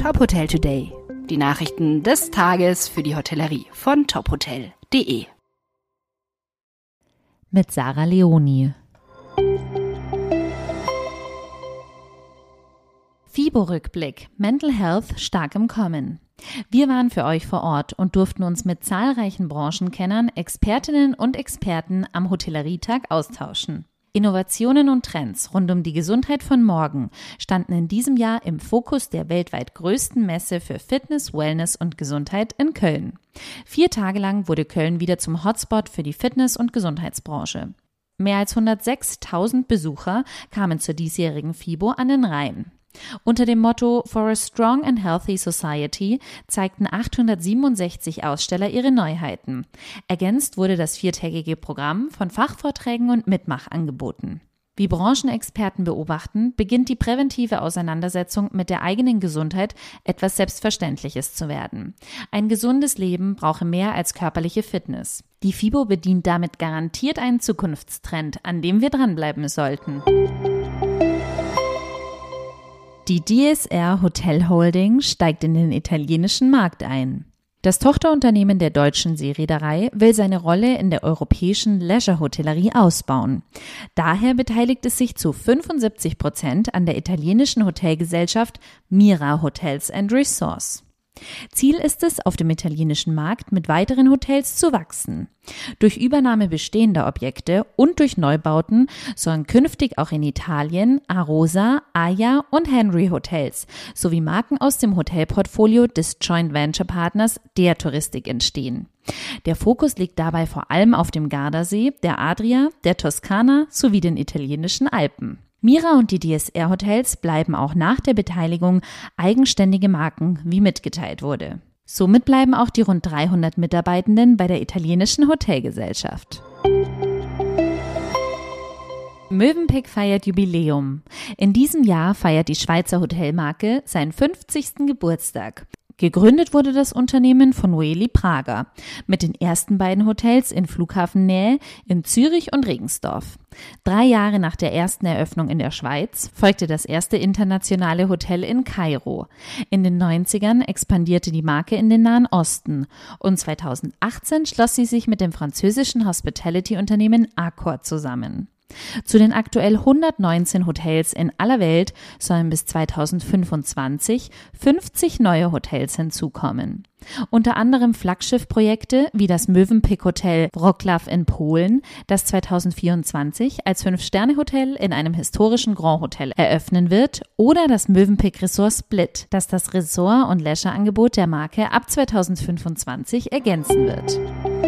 Top Hotel Today. Die Nachrichten des Tages für die Hotellerie von tophotel.de. Mit Sarah Leoni. FIBO-Rückblick. Mental Health stark im Kommen. Wir waren für euch vor Ort und durften uns mit zahlreichen Branchenkennern, Expertinnen und Experten am Hotellerietag austauschen. Innovationen und Trends rund um die Gesundheit von morgen standen in diesem Jahr im Fokus der weltweit größten Messe für Fitness, Wellness und Gesundheit in Köln. Vier Tage lang wurde Köln wieder zum Hotspot für die Fitness- und Gesundheitsbranche. Mehr als 106.000 Besucher kamen zur diesjährigen FIBO an den Rhein. Unter dem Motto For a Strong and Healthy Society zeigten 867 Aussteller ihre Neuheiten. Ergänzt wurde das viertägige Programm von Fachvorträgen und Mitmachangeboten. Wie Branchenexperten beobachten, beginnt die präventive Auseinandersetzung mit der eigenen Gesundheit etwas Selbstverständliches zu werden. Ein gesundes Leben brauche mehr als körperliche Fitness. Die FIBO bedient damit garantiert einen Zukunftstrend, an dem wir dranbleiben sollten. Die DSR Hotel Holding steigt in den italienischen Markt ein. Das Tochterunternehmen der deutschen Seereederei will seine Rolle in der europäischen Leisure-Hotellerie ausbauen. Daher beteiligt es sich zu 75 Prozent an der italienischen Hotelgesellschaft Mira Hotels and Resorts. Ziel ist es, auf dem italienischen Markt mit weiteren Hotels zu wachsen. Durch Übernahme bestehender Objekte und durch Neubauten sollen künftig auch in Italien Arosa, Aya und Henry Hotels sowie Marken aus dem Hotelportfolio des Joint Venture Partners der Touristik entstehen. Der Fokus liegt dabei vor allem auf dem Gardasee, der Adria, der Toskana sowie den italienischen Alpen. Mira und die DSR-Hotels bleiben auch nach der Beteiligung eigenständige Marken, wie mitgeteilt wurde. Somit bleiben auch die rund 300 Mitarbeitenden bei der italienischen Hotelgesellschaft. Mövenpick feiert Jubiläum. In diesem Jahr feiert die Schweizer Hotelmarke seinen 50. Geburtstag. Gegründet wurde das Unternehmen von Noeli Prager mit den ersten beiden Hotels in Flughafennähe in Zürich und Regensdorf. Drei Jahre nach der ersten Eröffnung in der Schweiz folgte das erste internationale Hotel in Kairo. In den 90ern expandierte die Marke in den Nahen Osten und 2018 schloss sie sich mit dem französischen Hospitality-Unternehmen Accor zusammen. Zu den aktuell 119 Hotels in aller Welt sollen bis 2025 50 neue Hotels hinzukommen. Unter anderem Flaggschiffprojekte wie das Mövenpick Hotel Wroclaw in Polen, das 2024 als Fünf-Sterne-Hotel in einem historischen Grand Hotel eröffnen wird, oder das Mövenpick Resort Split, das das Resort- und Leisure-Angebot der Marke ab 2025 ergänzen wird.